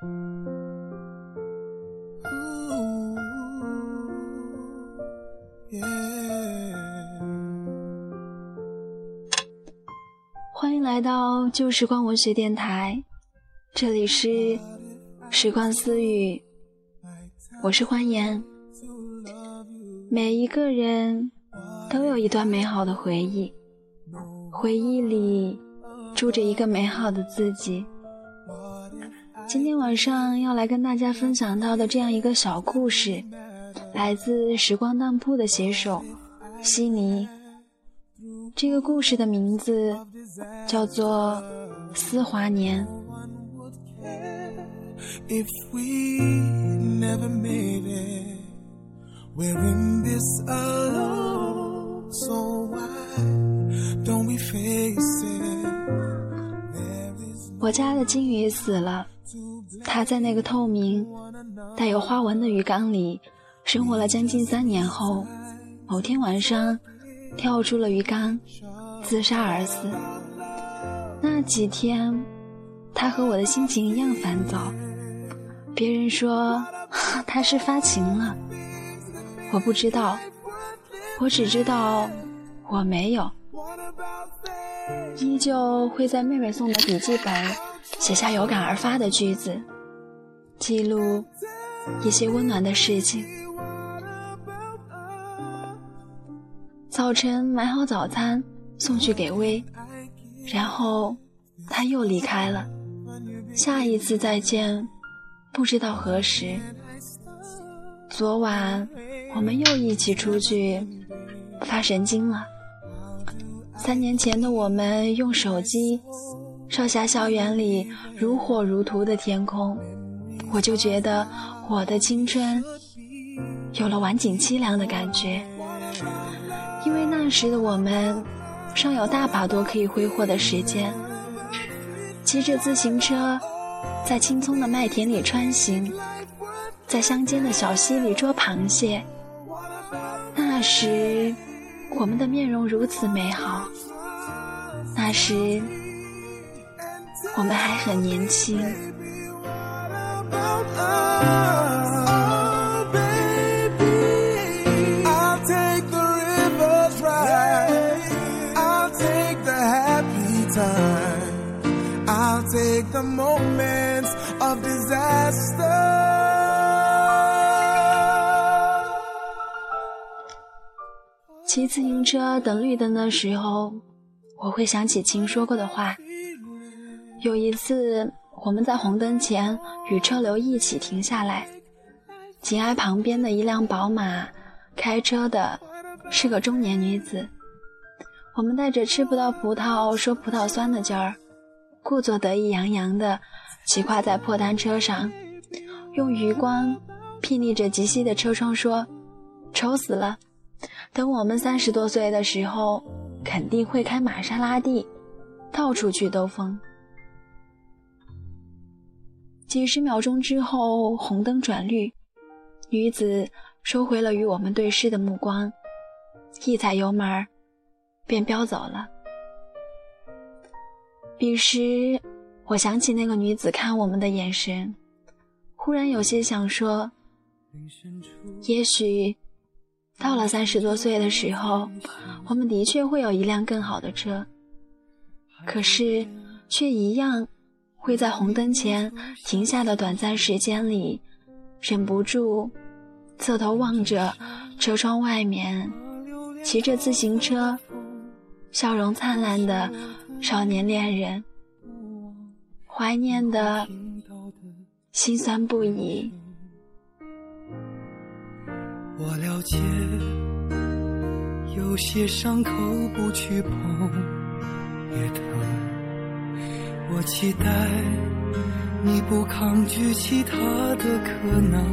欢迎来到旧时光文学电台，这里是时光私语，我是欢颜。每一个人都有一段美好的回忆，回忆里住着一个美好的自己。今天晚上要来跟大家分享到的这样一个小故事，来自时光当铺的写手悉尼。这个故事的名字叫做《思华年》。我家的金鱼死了。它在那个透明、带有花纹的鱼缸里生活了将近三年后，某天晚上跳出了鱼缸，自杀而死。那几天，它和我的心情一样烦躁。别人说 它是发情了，我不知道，我只知道我没有，依旧会在妹妹送的笔记本。写下有感而发的句子，记录一些温暖的事情。早晨买好早餐送去给薇，然后他又离开了。下一次再见，不知道何时。昨晚我们又一起出去发神经了。三年前的我们用手机。少霞校园里如火如荼的天空，我就觉得我的青春有了晚景凄凉的感觉。因为那时的我们尚有大把多可以挥霍的时间，骑着自行车在青葱的麦田里穿行，在乡间的小溪里捉螃蟹。那时我们的面容如此美好，那时。我们还很年轻。骑自行车等绿灯的时候，我会想起亲说过的话。有一次，我们在红灯前与车流一起停下来，紧挨旁边的一辆宝马，开车的是个中年女子。我们带着吃不到葡萄说葡萄酸的劲儿，故作得意洋洋地骑跨在破单车上，用余光睥睨着极西的车窗说：“丑死了！等我们三十多岁的时候，肯定会开玛莎拉蒂，到处去兜风。”几十秒钟之后，红灯转绿，女子收回了与我们对视的目光，一踩油门便飙走了。彼时，我想起那个女子看我们的眼神，忽然有些想说：也许到了三十多岁的时候，我们的确会有一辆更好的车，可是却一样。会在红灯前停下的短暂时间里，忍不住侧头望着车窗外面骑着自行车、笑容灿烂的少年恋人，怀念的心酸不已。我了解，有些伤口不去碰也疼。我期待你不抗拒其他的可能。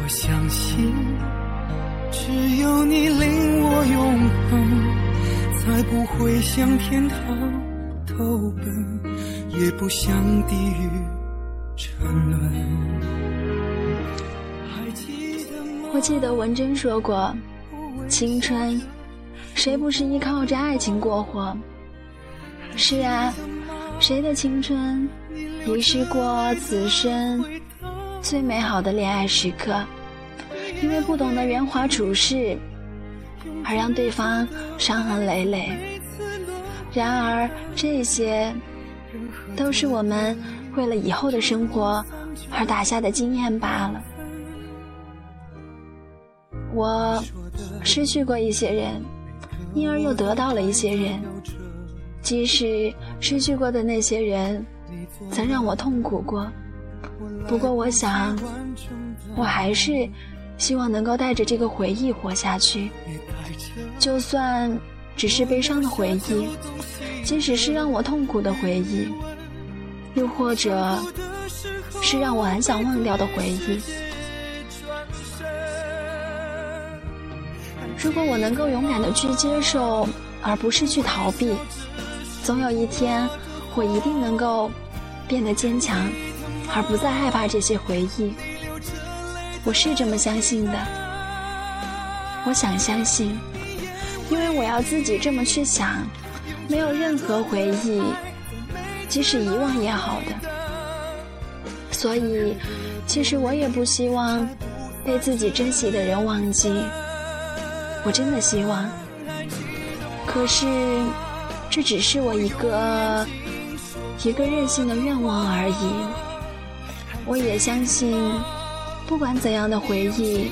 我相信，只有你令我永恒，才不会向天堂投奔，也不向地狱我记得文珍说过，青春，谁不是依靠着爱情过活？是啊，谁的青春遗失过此生最美好的恋爱时刻？因为不懂得圆滑处事，而让对方伤痕累累。然而，这些都是我们为了以后的生活而打下的经验罢了。我失去过一些人，因而又得到了一些人。即使失去过的那些人曾让我痛苦过，不过我想，我还是。希望能够带着这个回忆活下去，就算只是悲伤的回忆，即使是让我痛苦的回忆，又或者是让我很想忘掉的回忆。如果我能够勇敢的去接受，而不是去逃避，总有一天，我一定能够变得坚强，而不再害怕这些回忆。我是这么相信的，我想相信，因为我要自己这么去想，没有任何回忆，即使遗忘也好的。所以，其实我也不希望被自己珍惜的人忘记，我真的希望。可是，这只是我一个一个任性的愿望而已。我也相信。不管怎样的回忆，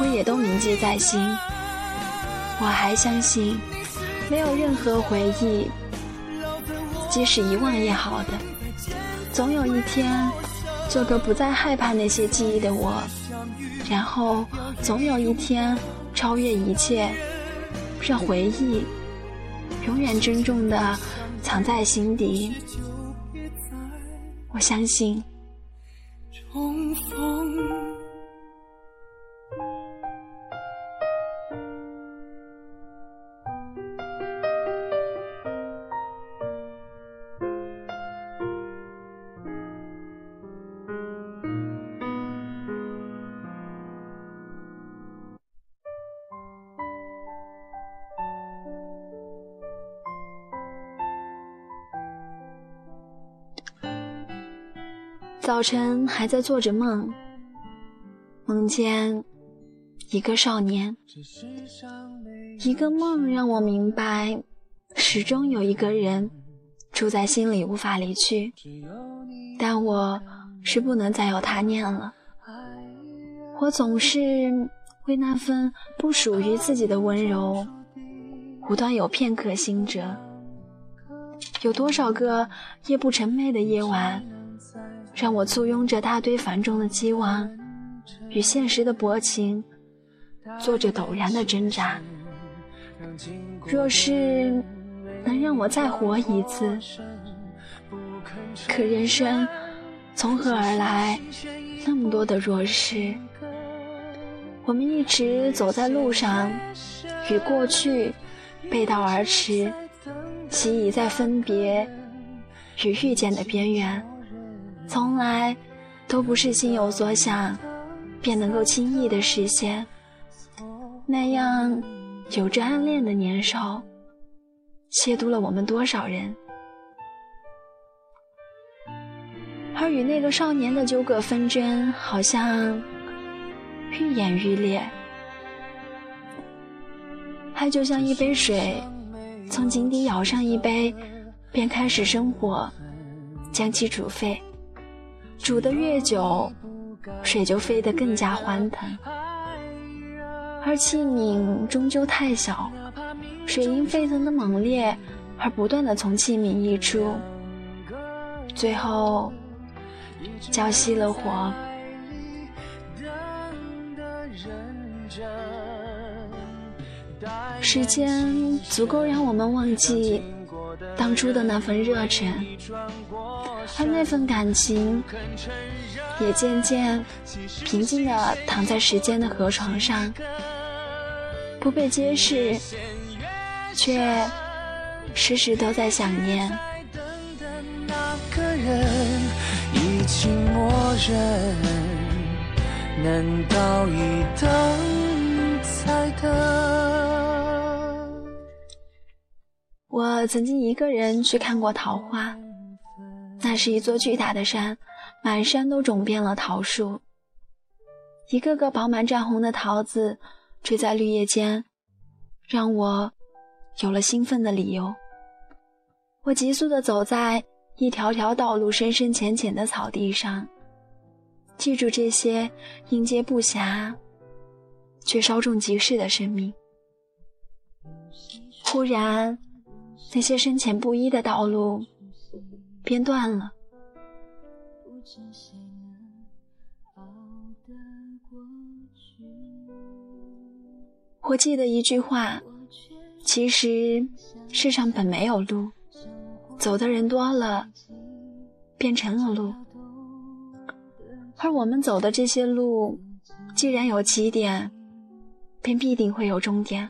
我也都铭记在心。我还相信，没有任何回忆，即使遗忘也好的，总有一天，做个不再害怕那些记忆的我，然后总有一天超越一切，让回忆永远珍重的藏在心底。我相信。早晨还在做着梦，梦见一个少年，一个梦让我明白，始终有一个人住在心里无法离去，但我是不能再有他念了。我总是为那份不属于自己的温柔，无端有片刻心折。有多少个夜不成寐的夜晚？让我簇拥着大堆繁重的期望，与现实的薄情，做着陡然的挣扎。若是能让我再活一次，可人生从何而来那么多的若是？我们一直走在路上，与过去背道而驰，习已在分别与遇见的边缘。从来都不是心有所想便能够轻易的实现，那样有着暗恋的年少，亵渎了我们多少人？而与那个少年的纠葛纷争，好像愈演愈烈。爱就像一杯水，从井底舀上一杯，便开始生火，将其煮沸。煮得越久，水就沸得更加欢腾，而器皿终究太小，水因沸腾的猛烈而不断的从器皿溢出，最后浇熄了火。时间足够让我们忘记当初的那份热忱。而那份感情，也渐渐平静地躺在时间的河床上，不被揭示，却时时都在想念。我曾经一个人去看过桃花。那是一座巨大的山，满山都种遍了桃树，一个个饱满绽红的桃子垂在绿叶间，让我有了兴奋的理由。我急速地走在一条条道路深深浅浅的草地上，记住这些应接不暇却稍纵即逝的生命。忽然，那些深浅不一的道路变断了。我记得一句话：其实世上本没有路，走的人多了，变成了路。而我们走的这些路，既然有起点，便必定会有终点。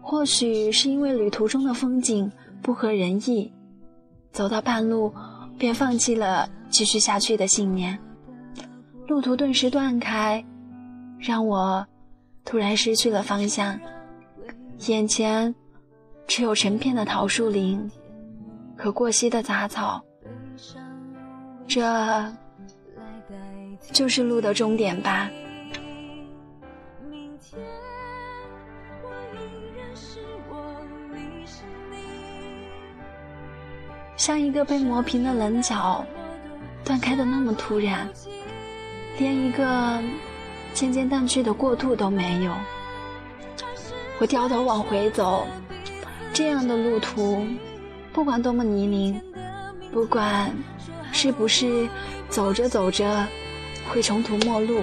或许是因为旅途中的风景不合人意，走到半路便放弃了继续下去的信念，路途顿时断开，让我突然失去了方向，眼前只有成片的桃树林和过膝的杂草，这就是路的终点吧。像一个被磨平的棱角，断开的那么突然，连一个渐渐淡去的过渡都没有。我掉头往回走，这样的路途，不管多么泥泞，不管是不是走着走着会穷途末路，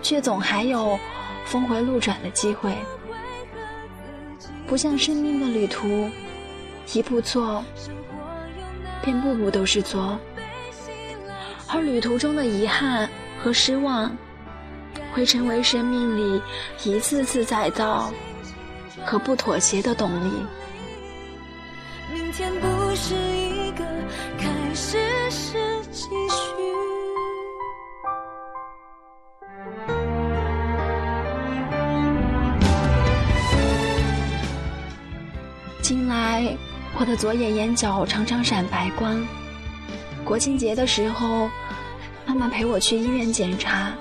却总还有峰回路转的机会。不像生命的旅途，一步错。便步步都是错，而旅途中的遗憾和失望，会成为生命里一次次再造和不妥协的动力。明天不是一个开始，是我的左眼眼角常常闪白光。国庆节的时候，妈妈陪我去医院检查，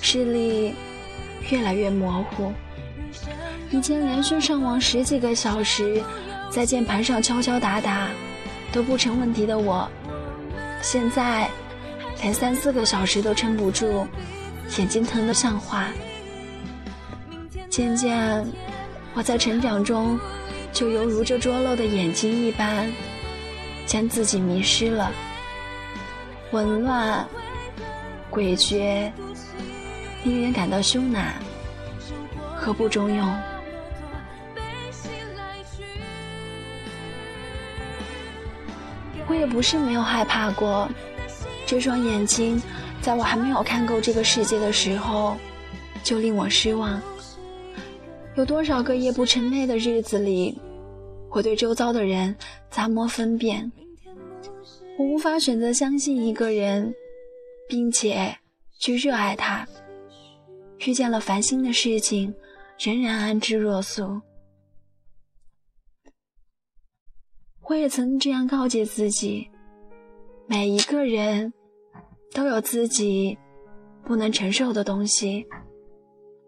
视力越来越模糊。以前连续上网十几个小时，在键盘上敲敲打打都不成问题的我，现在连三四个小时都撑不住，眼睛疼得像花。渐渐，我在成长中。就犹如这拙陋的眼睛一般，将自己迷失了，紊乱、诡谲，令人感到羞赧和不中用。我也不是没有害怕过，这双眼睛，在我还没有看够这个世界的时候，就令我失望。有多少个夜不成寐的日子里，我对周遭的人杂魔分辨，我无法选择相信一个人，并且去热爱他。遇见了烦心的事情，仍然安之若素。我也曾这样告诫自己：每一个人都有自己不能承受的东西，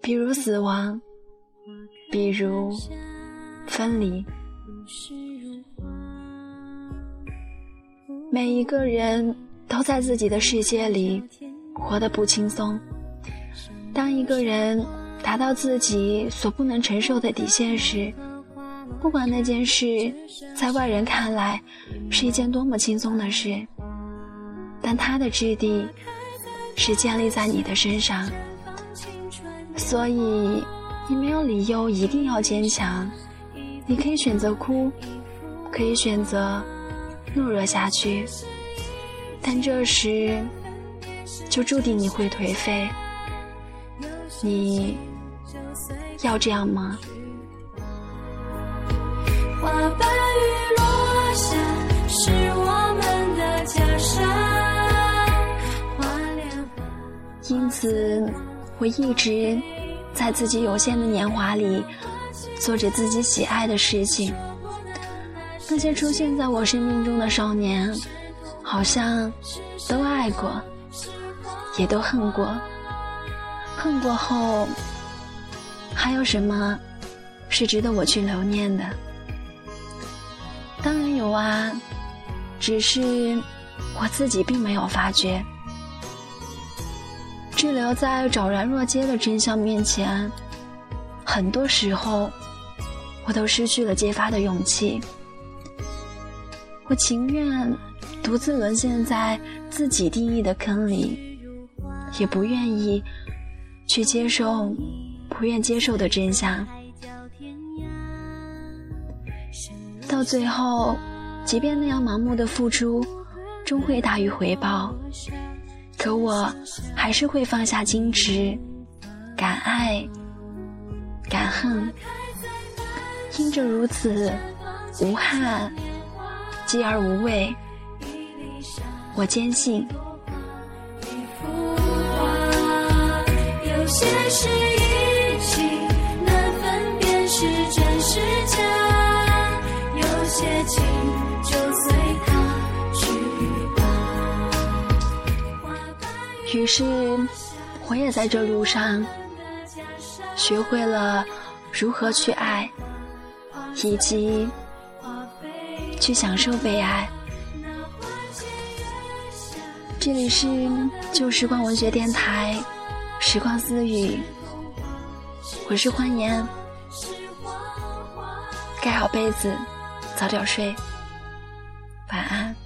比如死亡。比如分离，每一个人都在自己的世界里活得不轻松。当一个人达到自己所不能承受的底线时，不管那件事在外人看来是一件多么轻松的事，但它的质地是建立在你的身上，所以。你没有理由一定要坚强，你可以选择哭，可以选择懦弱下去，但这时就注定你会颓废。你要这样吗？因此，我一直。在自己有限的年华里，做着自己喜爱的事情。那些出现在我生命中的少年，好像都爱过，也都恨过。恨过后，还有什么是值得我去留念的？当然有啊，只是我自己并没有发觉。滞留在昭然若揭的真相面前，很多时候，我都失去了揭发的勇气。我情愿独自沦陷在自己定义的坑里，也不愿意去接受不愿接受的真相。到最后，即便那样盲目的付出，终会大于回报。可我还是会放下矜持，敢爱，敢恨。因着如此，无憾，继而无畏。我坚信。有些事已经难分辨是真是假，有些情就随它。于是，我也在这路上学会了如何去爱，以及去享受被爱。这里是旧时光文学电台，时光私语，我是欢颜，盖好被子，早点睡，晚安。